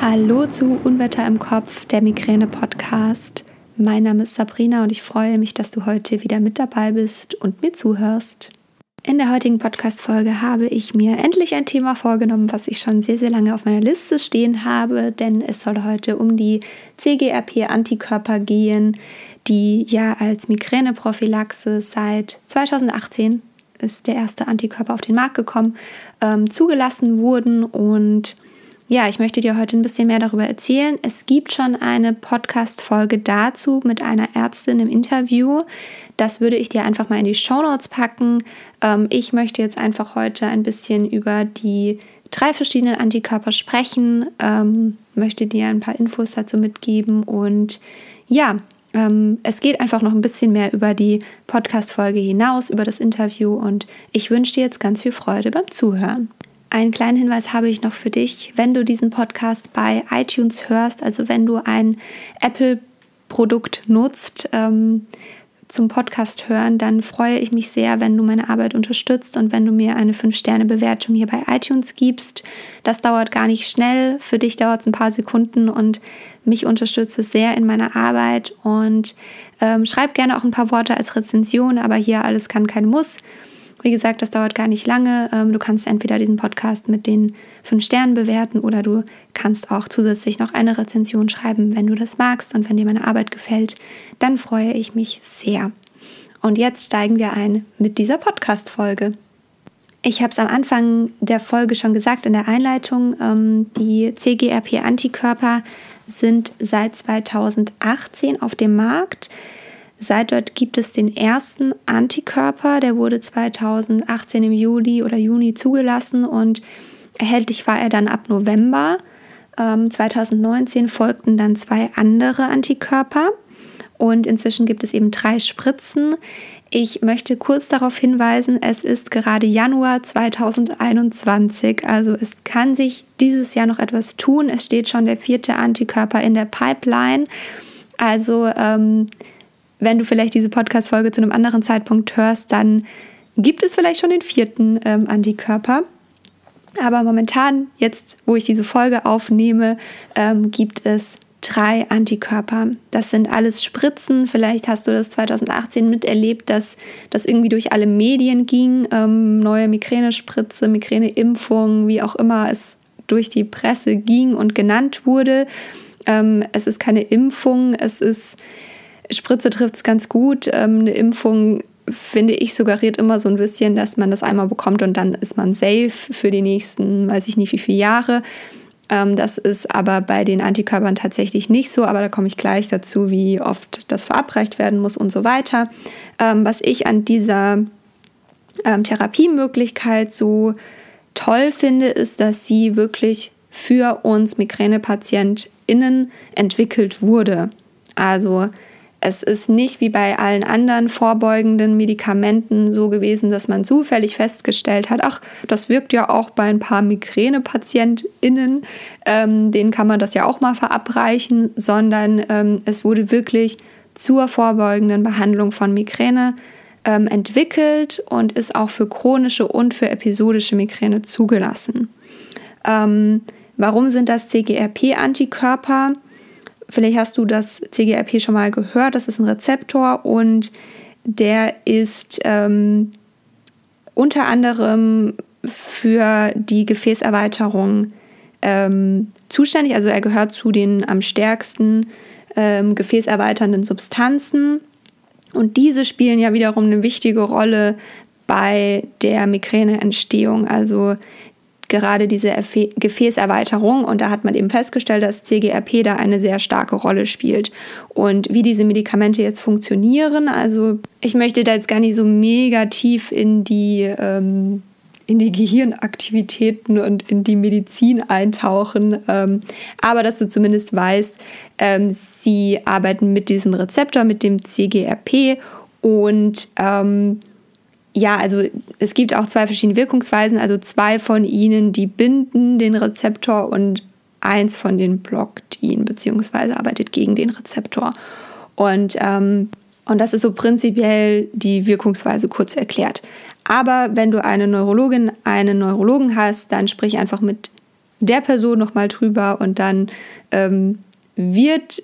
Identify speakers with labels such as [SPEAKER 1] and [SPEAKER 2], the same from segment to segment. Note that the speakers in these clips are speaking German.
[SPEAKER 1] Hallo zu Unwetter im Kopf, der Migräne-Podcast. Mein Name ist Sabrina und ich freue mich, dass du heute wieder mit dabei bist und mir zuhörst. In der heutigen Podcast-Folge habe ich mir endlich ein Thema vorgenommen, was ich schon sehr, sehr lange auf meiner Liste stehen habe, denn es soll heute um die CGRP-Antikörper gehen, die ja als Migräneprophylaxe seit 2018 ist der erste Antikörper auf den Markt gekommen, ähm, zugelassen wurden und ja, ich möchte dir heute ein bisschen mehr darüber erzählen. Es gibt schon eine Podcast-Folge dazu mit einer Ärztin im Interview. Das würde ich dir einfach mal in die Show Notes packen. Ähm, ich möchte jetzt einfach heute ein bisschen über die drei verschiedenen Antikörper sprechen, ähm, möchte dir ein paar Infos dazu mitgeben und ja, ähm, es geht einfach noch ein bisschen mehr über die Podcast-Folge hinaus, über das Interview und ich wünsche dir jetzt ganz viel Freude beim Zuhören. Einen kleinen Hinweis habe ich noch für dich, wenn du diesen Podcast bei iTunes hörst, also wenn du ein Apple-Produkt nutzt, ähm, zum Podcast hören, dann freue ich mich sehr, wenn du meine Arbeit unterstützt und wenn du mir eine 5-Sterne-Bewertung hier bei iTunes gibst. Das dauert gar nicht schnell, für dich dauert es ein paar Sekunden und mich unterstützt es sehr in meiner Arbeit. Und ähm, schreib gerne auch ein paar Worte als Rezension, aber hier alles kann, kein Muss. Wie gesagt, das dauert gar nicht lange. Ähm, du kannst entweder diesen Podcast mit den fünf Sternen bewerten oder du kannst auch zusätzlich noch eine Rezension schreiben, wenn du das magst und wenn dir meine Arbeit gefällt. Dann freue ich mich sehr. Und jetzt steigen wir ein mit dieser Podcast-Folge. Ich habe es am Anfang der Folge schon gesagt in der Einleitung. Ähm, die CGRP-Antikörper sind seit 2018 auf dem Markt. Seit dort gibt es den ersten Antikörper, der wurde 2018 im Juli oder Juni zugelassen und erhältlich war er dann ab November. Ähm, 2019 folgten dann zwei andere Antikörper und inzwischen gibt es eben drei Spritzen. Ich möchte kurz darauf hinweisen, es ist gerade Januar 2021, also es kann sich dieses Jahr noch etwas tun. Es steht schon der vierte Antikörper in der Pipeline. Also ähm, wenn du vielleicht diese Podcast-Folge zu einem anderen Zeitpunkt hörst, dann gibt es vielleicht schon den vierten ähm, Antikörper. Aber momentan, jetzt wo ich diese Folge aufnehme, ähm, gibt es drei Antikörper. Das sind alles Spritzen. Vielleicht hast du das 2018 miterlebt, dass das irgendwie durch alle Medien ging. Ähm, neue Migränespritze, Migräneimpfung, wie auch immer es durch die Presse ging und genannt wurde. Ähm, es ist keine Impfung, es ist Spritze trifft es ganz gut. Ähm, eine Impfung, finde ich, suggeriert immer so ein bisschen, dass man das einmal bekommt und dann ist man safe für die nächsten, weiß ich nicht wie viele Jahre. Ähm, das ist aber bei den Antikörpern tatsächlich nicht so, aber da komme ich gleich dazu, wie oft das verabreicht werden muss und so weiter. Ähm, was ich an dieser ähm, Therapiemöglichkeit so toll finde, ist, dass sie wirklich für uns MigränepatientInnen entwickelt wurde. Also es ist nicht wie bei allen anderen vorbeugenden Medikamenten so gewesen, dass man zufällig festgestellt hat, ach, das wirkt ja auch bei ein paar Migränepatientinnen, ähm, denen kann man das ja auch mal verabreichen, sondern ähm, es wurde wirklich zur vorbeugenden Behandlung von Migräne ähm, entwickelt und ist auch für chronische und für episodische Migräne zugelassen. Ähm, warum sind das CGRP-Antikörper? Vielleicht hast du das CGRP schon mal gehört. Das ist ein Rezeptor und der ist ähm, unter anderem für die Gefäßerweiterung ähm, zuständig. Also er gehört zu den am stärksten ähm, gefäßerweiternden Substanzen. Und diese spielen ja wiederum eine wichtige Rolle bei der Migräneentstehung. Also gerade diese Gefäßerweiterung. Und da hat man eben festgestellt, dass CGRP da eine sehr starke Rolle spielt. Und wie diese Medikamente jetzt funktionieren, also ich möchte da jetzt gar nicht so mega tief in die, ähm, in die Gehirnaktivitäten und in die Medizin eintauchen, ähm, aber dass du zumindest weißt, ähm, sie arbeiten mit diesem Rezeptor, mit dem CGRP und ähm, ja, also es gibt auch zwei verschiedene Wirkungsweisen. Also zwei von ihnen, die binden den Rezeptor und eins von den blockt ihn, beziehungsweise arbeitet gegen den Rezeptor. Und, ähm, und das ist so prinzipiell die Wirkungsweise kurz erklärt. Aber wenn du eine Neurologin, einen Neurologen hast, dann sprich einfach mit der Person nochmal drüber und dann ähm, wird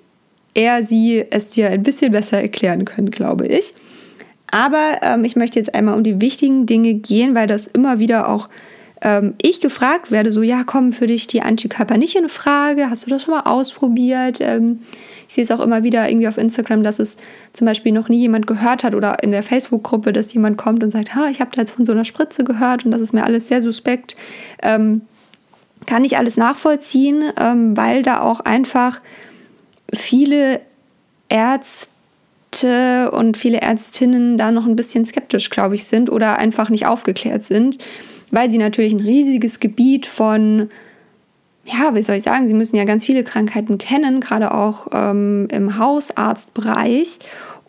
[SPEAKER 1] er sie es dir ein bisschen besser erklären können, glaube ich. Aber ähm, ich möchte jetzt einmal um die wichtigen Dinge gehen, weil das immer wieder auch ähm, ich gefragt werde, so ja, kommen für dich die Antikörper nicht in Frage? Hast du das schon mal ausprobiert? Ähm, ich sehe es auch immer wieder irgendwie auf Instagram, dass es zum Beispiel noch nie jemand gehört hat oder in der Facebook-Gruppe, dass jemand kommt und sagt, ha, ich habe da jetzt von so einer Spritze gehört und das ist mir alles sehr suspekt. Ähm, kann ich alles nachvollziehen, ähm, weil da auch einfach viele Ärzte und viele Ärztinnen da noch ein bisschen skeptisch, glaube ich, sind oder einfach nicht aufgeklärt sind, weil sie natürlich ein riesiges Gebiet von ja, wie soll ich sagen, sie müssen ja ganz viele Krankheiten kennen, gerade auch ähm, im Hausarztbereich.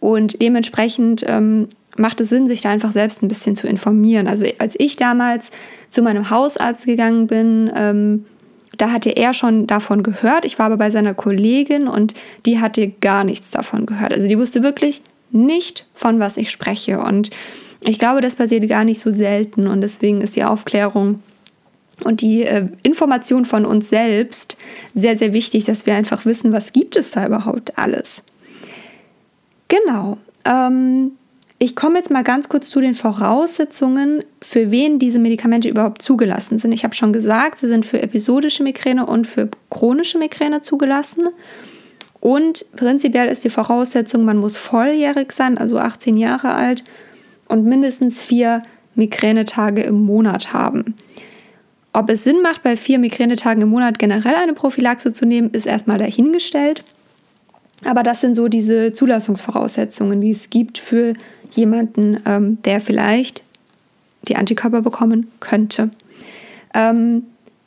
[SPEAKER 1] Und dementsprechend ähm, macht es Sinn, sich da einfach selbst ein bisschen zu informieren. Also als ich damals zu meinem Hausarzt gegangen bin, ähm, da hatte er schon davon gehört. Ich war aber bei seiner Kollegin und die hatte gar nichts davon gehört. Also die wusste wirklich nicht, von was ich spreche. Und ich glaube, das passiert gar nicht so selten. Und deswegen ist die Aufklärung und die äh, Information von uns selbst sehr, sehr wichtig, dass wir einfach wissen, was gibt es da überhaupt alles. Genau. Ähm, ich komme jetzt mal ganz kurz zu den Voraussetzungen, für wen diese Medikamente überhaupt zugelassen sind. Ich habe schon gesagt, sie sind für episodische Migräne und für chronische Migräne zugelassen. Und prinzipiell ist die Voraussetzung, man muss volljährig sein, also 18 Jahre alt und mindestens vier Migränetage im Monat haben. Ob es Sinn macht, bei vier Migränetagen im Monat generell eine Prophylaxe zu nehmen, ist erstmal dahingestellt. Aber das sind so diese Zulassungsvoraussetzungen, die es gibt für jemanden, ähm, der vielleicht die Antikörper bekommen könnte. Ähm,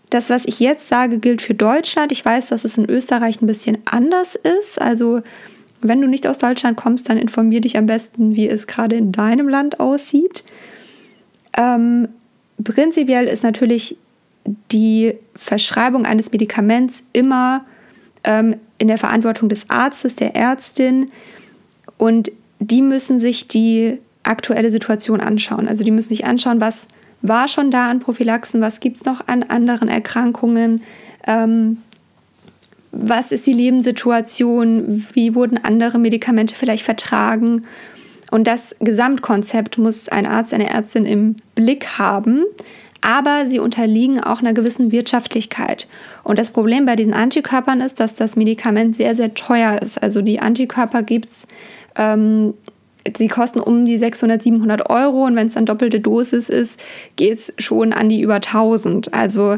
[SPEAKER 1] das, was ich jetzt sage, gilt für Deutschland. Ich weiß, dass es in Österreich ein bisschen anders ist. Also wenn du nicht aus Deutschland kommst, dann informier dich am besten, wie es gerade in deinem Land aussieht. Ähm, prinzipiell ist natürlich die Verschreibung eines Medikaments immer ähm, in der Verantwortung des Arztes, der Ärztin und die müssen sich die aktuelle Situation anschauen. Also die müssen sich anschauen, was war schon da an Prophylaxen, was gibt es noch an anderen Erkrankungen, ähm, was ist die Lebenssituation, wie wurden andere Medikamente vielleicht vertragen. Und das Gesamtkonzept muss ein Arzt, eine Ärztin im Blick haben, aber sie unterliegen auch einer gewissen Wirtschaftlichkeit. Und das Problem bei diesen Antikörpern ist, dass das Medikament sehr, sehr teuer ist. Also die Antikörper gibt es, ähm, sie kosten um die 600, 700 Euro und wenn es dann doppelte Dosis ist, geht es schon an die über 1000. Also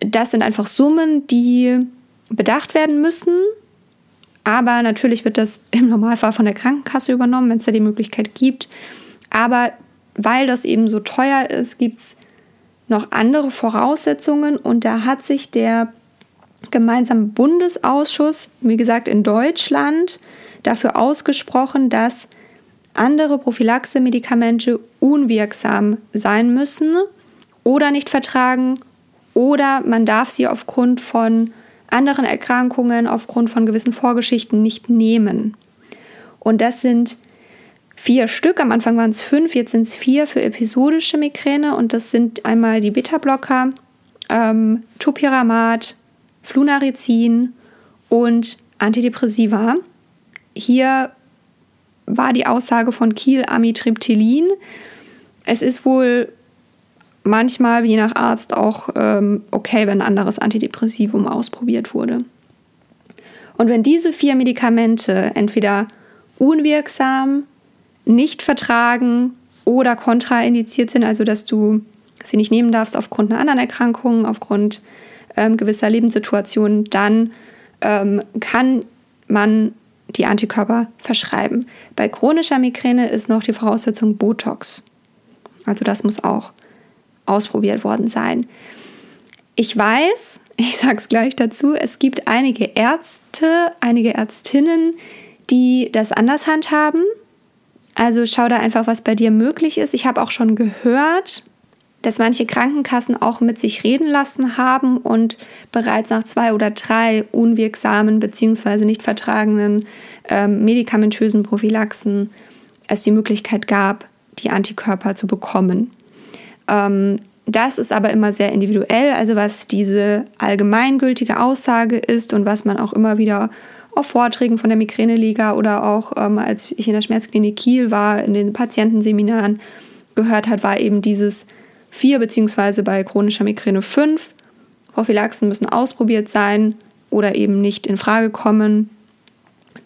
[SPEAKER 1] das sind einfach Summen, die bedacht werden müssen. Aber natürlich wird das im Normalfall von der Krankenkasse übernommen, wenn es da die Möglichkeit gibt. Aber weil das eben so teuer ist, gibt es noch andere Voraussetzungen und da hat sich der gemeinsame Bundesausschuss, wie gesagt in Deutschland, dafür ausgesprochen, dass andere Prophylaxe-Medikamente unwirksam sein müssen oder nicht vertragen oder man darf sie aufgrund von anderen Erkrankungen, aufgrund von gewissen Vorgeschichten nicht nehmen. Und das sind vier Stück. Am Anfang waren es fünf, jetzt sind es vier für episodische Migräne und das sind einmal die Beta-Blocker, ähm, Topiramat, Flunarizin und Antidepressiva. Hier war die Aussage von Kiel Amitriptylin. Es ist wohl manchmal, je nach Arzt, auch ähm, okay, wenn ein anderes Antidepressivum ausprobiert wurde. Und wenn diese vier Medikamente entweder unwirksam, nicht vertragen oder kontraindiziert sind, also dass du sie nicht nehmen darfst aufgrund einer anderen Erkrankung, aufgrund ähm, gewisser Lebenssituationen, dann ähm, kann man die Antikörper verschreiben. Bei chronischer Migräne ist noch die Voraussetzung Botox. Also das muss auch ausprobiert worden sein. Ich weiß, ich sage es gleich dazu, es gibt einige Ärzte, einige Ärztinnen, die das anders handhaben. Also schau da einfach, was bei dir möglich ist. Ich habe auch schon gehört, dass manche Krankenkassen auch mit sich reden lassen haben und bereits nach zwei oder drei unwirksamen bzw. nicht vertragenen ähm, medikamentösen Prophylaxen es die Möglichkeit gab, die Antikörper zu bekommen. Ähm, das ist aber immer sehr individuell, also was diese allgemeingültige Aussage ist und was man auch immer wieder auf Vorträgen von der Migräneliga oder auch ähm, als ich in der Schmerzklinik Kiel war, in den Patientenseminaren gehört hat, war eben dieses 4 beziehungsweise bei chronischer Migräne 5. Prophylaxen müssen ausprobiert sein oder eben nicht in Frage kommen,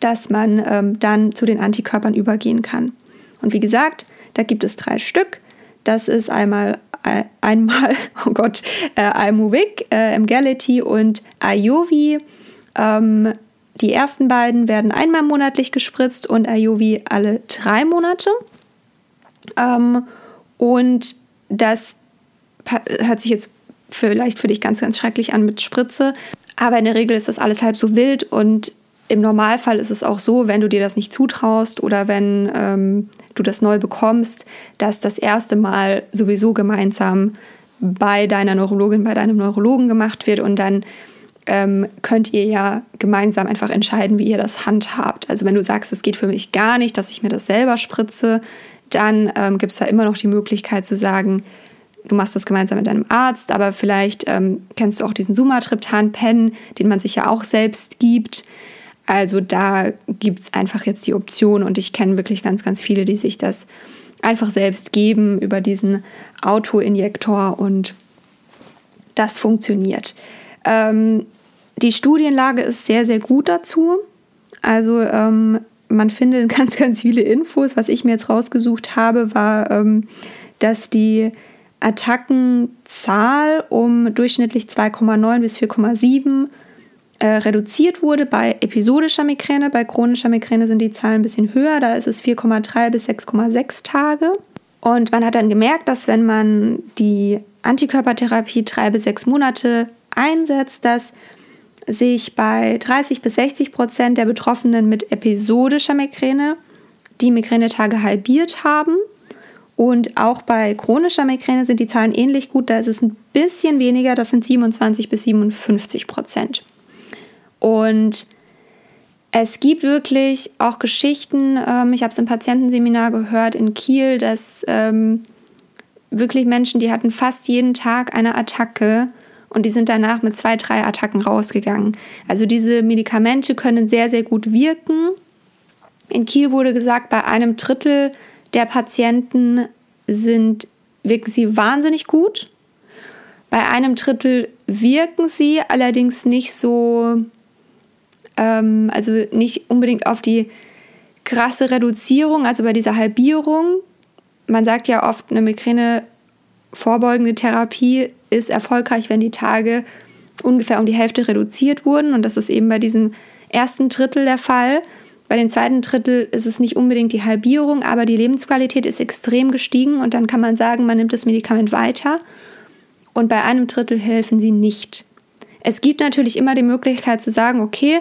[SPEAKER 1] dass man ähm, dann zu den Antikörpern übergehen kann. Und wie gesagt, da gibt es drei Stück. Das ist einmal einmal, oh Gott, äh, Almovic, äh, Emgality und Ayovi. Ähm, die ersten beiden werden einmal monatlich gespritzt und Ayovi alle drei Monate. Ähm, und das hört sich jetzt vielleicht für dich ganz, ganz schrecklich an mit Spritze, aber in der Regel ist das alles halb so wild und im Normalfall ist es auch so, wenn du dir das nicht zutraust oder wenn ähm, du das neu bekommst, dass das erste Mal sowieso gemeinsam bei deiner Neurologin, bei deinem Neurologen gemacht wird und dann ähm, könnt ihr ja gemeinsam einfach entscheiden, wie ihr das handhabt. Also wenn du sagst, es geht für mich gar nicht, dass ich mir das selber spritze, dann ähm, gibt es da immer noch die Möglichkeit zu sagen, du machst das gemeinsam mit deinem Arzt, aber vielleicht ähm, kennst du auch diesen Sumatriptan-Pen, den man sich ja auch selbst gibt. Also da gibt es einfach jetzt die Option und ich kenne wirklich ganz, ganz viele, die sich das einfach selbst geben über diesen Autoinjektor und das funktioniert. Ähm, die Studienlage ist sehr, sehr gut dazu. Also ähm, man findet ganz, ganz viele Infos. Was ich mir jetzt rausgesucht habe, war, ähm, dass die Attackenzahl um durchschnittlich 2,9 bis 4,7 äh, reduziert wurde bei episodischer Migräne. Bei chronischer Migräne sind die Zahlen ein bisschen höher, da ist es 4,3 bis 6,6 Tage. Und man hat dann gemerkt, dass wenn man die Antikörpertherapie drei bis sechs Monate einsetzt, dass sich bei 30 bis 60 Prozent der Betroffenen mit episodischer Migräne die Migränetage halbiert haben. Und auch bei chronischer Migräne sind die Zahlen ähnlich gut. Da ist es ein bisschen weniger, das sind 27 bis 57 Prozent. Und es gibt wirklich auch Geschichten, ähm, ich habe es im Patientenseminar gehört in Kiel, dass ähm, wirklich Menschen, die hatten fast jeden Tag eine Attacke und die sind danach mit zwei, drei Attacken rausgegangen. Also diese Medikamente können sehr, sehr gut wirken. In Kiel wurde gesagt, bei einem Drittel der Patienten sind, wirken sie wahnsinnig gut. Bei einem Drittel wirken sie allerdings nicht so ähm, also nicht unbedingt auf die krasse Reduzierung, also bei dieser Halbierung. Man sagt ja oft, eine Migräne vorbeugende Therapie ist erfolgreich, wenn die Tage ungefähr um die Hälfte reduziert wurden. Und das ist eben bei diesem ersten Drittel der Fall. Bei dem zweiten Drittel ist es nicht unbedingt die Halbierung, aber die Lebensqualität ist extrem gestiegen und dann kann man sagen, man nimmt das Medikament weiter. Und bei einem Drittel helfen sie nicht. Es gibt natürlich immer die Möglichkeit zu sagen, okay,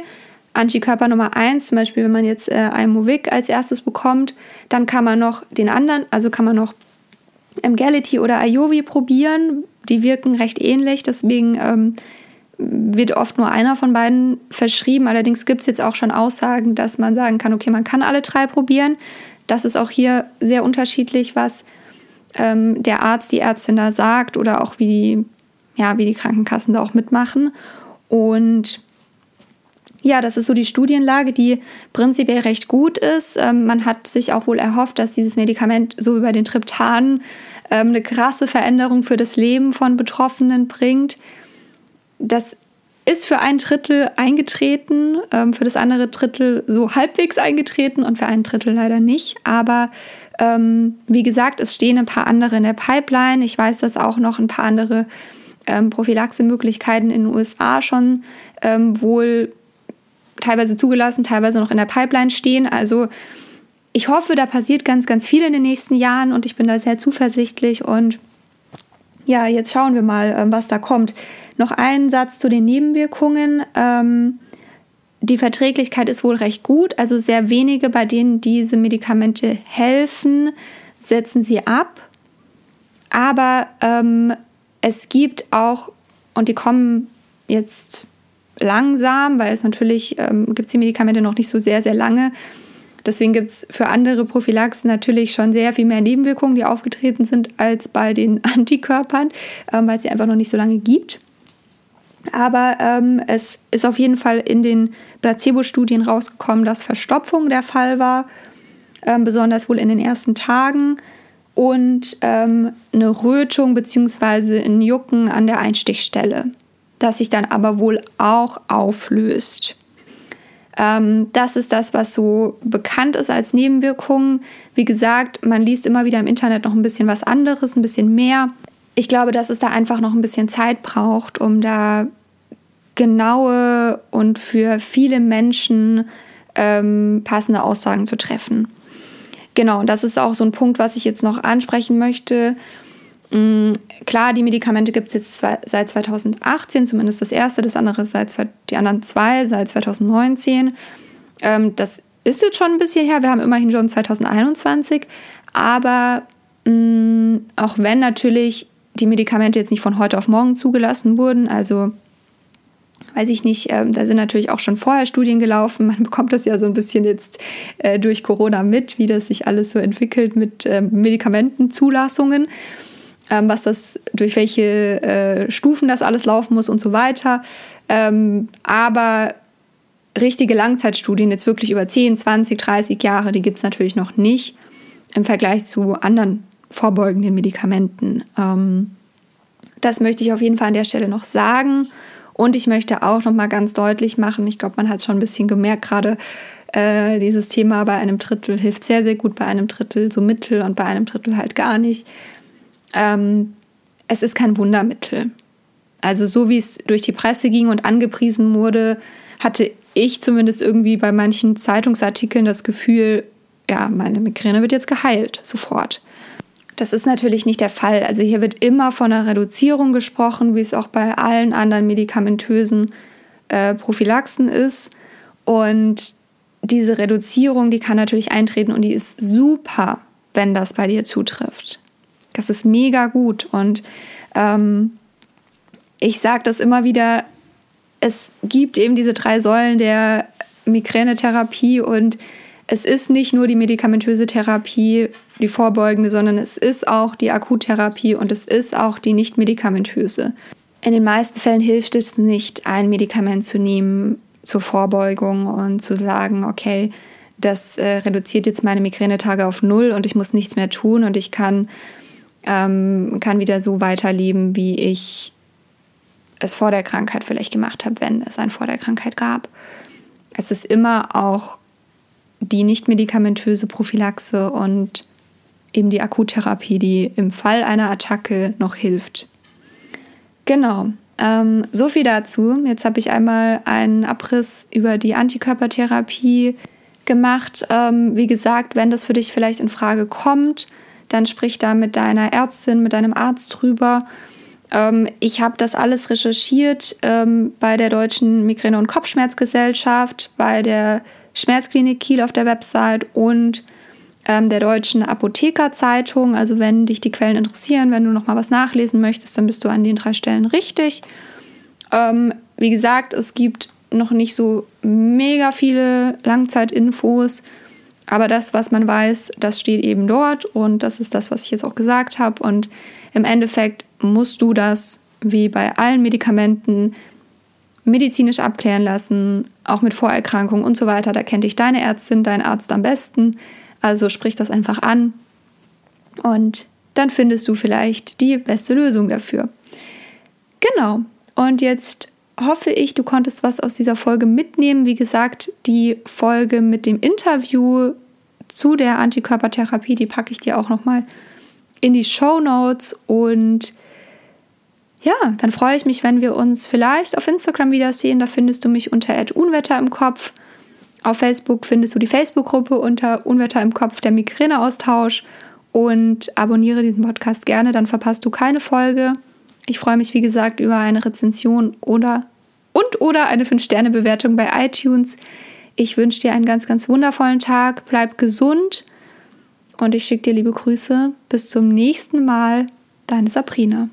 [SPEAKER 1] Antikörper Nummer 1, zum Beispiel wenn man jetzt äh, Almovic als erstes bekommt, dann kann man noch den anderen, also kann man noch Emgality oder Iovi probieren. Die wirken recht ähnlich, deswegen ähm, wird oft nur einer von beiden verschrieben. Allerdings gibt es jetzt auch schon Aussagen, dass man sagen kann, okay, man kann alle drei probieren. Das ist auch hier sehr unterschiedlich, was ähm, der Arzt, die Ärztin da sagt oder auch wie die ja, wie die Krankenkassen da auch mitmachen. Und ja, das ist so die Studienlage, die prinzipiell recht gut ist. Ähm, man hat sich auch wohl erhofft, dass dieses Medikament so über den Triptan ähm, eine krasse Veränderung für das Leben von Betroffenen bringt. Das ist für ein Drittel eingetreten, ähm, für das andere Drittel so halbwegs eingetreten und für ein Drittel leider nicht. Aber ähm, wie gesagt, es stehen ein paar andere in der Pipeline. Ich weiß, dass auch noch ein paar andere ähm, Prophylaxemöglichkeiten in den USA schon ähm, wohl teilweise zugelassen, teilweise noch in der Pipeline stehen. Also ich hoffe, da passiert ganz, ganz viel in den nächsten Jahren und ich bin da sehr zuversichtlich und ja, jetzt schauen wir mal, ähm, was da kommt. Noch ein Satz zu den Nebenwirkungen. Ähm, die Verträglichkeit ist wohl recht gut, also sehr wenige, bei denen diese Medikamente helfen, setzen sie ab. Aber ähm, es gibt auch, und die kommen jetzt langsam, weil es natürlich ähm, gibt die Medikamente noch nicht so sehr, sehr lange. Deswegen gibt es für andere Prophylaxen natürlich schon sehr viel mehr Nebenwirkungen, die aufgetreten sind, als bei den Antikörpern, ähm, weil es sie einfach noch nicht so lange gibt. Aber ähm, es ist auf jeden Fall in den Placebo-Studien rausgekommen, dass Verstopfung der Fall war, ähm, besonders wohl in den ersten Tagen und ähm, eine Rötung bzw. ein Jucken an der Einstichstelle, das sich dann aber wohl auch auflöst. Ähm, das ist das, was so bekannt ist als Nebenwirkung. Wie gesagt, man liest immer wieder im Internet noch ein bisschen was anderes, ein bisschen mehr. Ich glaube, dass es da einfach noch ein bisschen Zeit braucht, um da genaue und für viele Menschen ähm, passende Aussagen zu treffen. Genau, und das ist auch so ein Punkt, was ich jetzt noch ansprechen möchte. Mhm, klar, die Medikamente gibt es jetzt seit 2018, zumindest das erste, das andere seit die anderen zwei seit 2019. Ähm, das ist jetzt schon ein bisschen her, wir haben immerhin schon 2021, aber mm, auch wenn natürlich die Medikamente jetzt nicht von heute auf morgen zugelassen wurden, also weiß ich nicht, ähm, da sind natürlich auch schon vorher Studien gelaufen. Man bekommt das ja so ein bisschen jetzt äh, durch Corona mit, wie das sich alles so entwickelt mit äh, Medikamentenzulassungen, ähm, was das, durch welche äh, Stufen das alles laufen muss und so weiter. Ähm, aber richtige Langzeitstudien, jetzt wirklich über 10, 20, 30 Jahre, die gibt es natürlich noch nicht im Vergleich zu anderen vorbeugenden Medikamenten. Ähm, das möchte ich auf jeden Fall an der Stelle noch sagen. Und ich möchte auch noch mal ganz deutlich machen, ich glaube, man hat es schon ein bisschen gemerkt, gerade äh, dieses Thema bei einem Drittel hilft sehr, sehr gut, bei einem Drittel so mittel und bei einem Drittel halt gar nicht. Ähm, es ist kein Wundermittel. Also so wie es durch die Presse ging und angepriesen wurde, hatte ich zumindest irgendwie bei manchen Zeitungsartikeln das Gefühl, ja, meine Migräne wird jetzt geheilt, sofort. Das ist natürlich nicht der Fall. Also hier wird immer von einer Reduzierung gesprochen, wie es auch bei allen anderen medikamentösen äh, Prophylaxen ist. Und diese Reduzierung, die kann natürlich eintreten und die ist super, wenn das bei dir zutrifft. Das ist mega gut. Und ähm, ich sage das immer wieder, es gibt eben diese drei Säulen der Migränetherapie und es ist nicht nur die medikamentöse Therapie, die vorbeugende, sondern es ist auch die Akuttherapie und es ist auch die nicht medikamentöse. In den meisten Fällen hilft es nicht, ein Medikament zu nehmen zur Vorbeugung und zu sagen, okay, das äh, reduziert jetzt meine Migränetage auf null und ich muss nichts mehr tun und ich kann, ähm, kann wieder so weiterleben, wie ich es vor der Krankheit vielleicht gemacht habe, wenn es ein vor der Krankheit gab. Es ist immer auch die nicht medikamentöse Prophylaxe und eben die Akuttherapie, die im Fall einer Attacke noch hilft. Genau, ähm, so viel dazu. Jetzt habe ich einmal einen Abriss über die Antikörpertherapie gemacht. Ähm, wie gesagt, wenn das für dich vielleicht in Frage kommt, dann sprich da mit deiner Ärztin, mit deinem Arzt drüber. Ähm, ich habe das alles recherchiert ähm, bei der Deutschen Migräne- und Kopfschmerzgesellschaft, bei der Schmerzklinik Kiel auf der Website und ähm, der Deutschen Apothekerzeitung. Also wenn dich die Quellen interessieren, wenn du noch mal was nachlesen möchtest, dann bist du an den drei Stellen richtig. Ähm, wie gesagt, es gibt noch nicht so mega viele Langzeitinfos, aber das, was man weiß, das steht eben dort und das ist das, was ich jetzt auch gesagt habe. Und im Endeffekt musst du das wie bei allen Medikamenten medizinisch abklären lassen, auch mit Vorerkrankungen und so weiter. Da kennt dich deine Ärztin, dein Arzt am besten. Also sprich das einfach an und dann findest du vielleicht die beste Lösung dafür. Genau. Und jetzt hoffe ich, du konntest was aus dieser Folge mitnehmen. Wie gesagt, die Folge mit dem Interview zu der Antikörpertherapie, die packe ich dir auch noch mal in die Show Notes und ja, dann freue ich mich, wenn wir uns vielleicht auf Instagram wiedersehen. Da findest du mich unter Unwetter im Kopf. Auf Facebook findest du die Facebook-Gruppe unter Unwetter im Kopf, der Migräneaustausch. Und abonniere diesen Podcast gerne, dann verpasst du keine Folge. Ich freue mich, wie gesagt, über eine Rezension oder und oder eine 5-Sterne-Bewertung bei iTunes. Ich wünsche dir einen ganz, ganz wundervollen Tag. Bleib gesund und ich schicke dir liebe Grüße. Bis zum nächsten Mal. Deine Sabrina.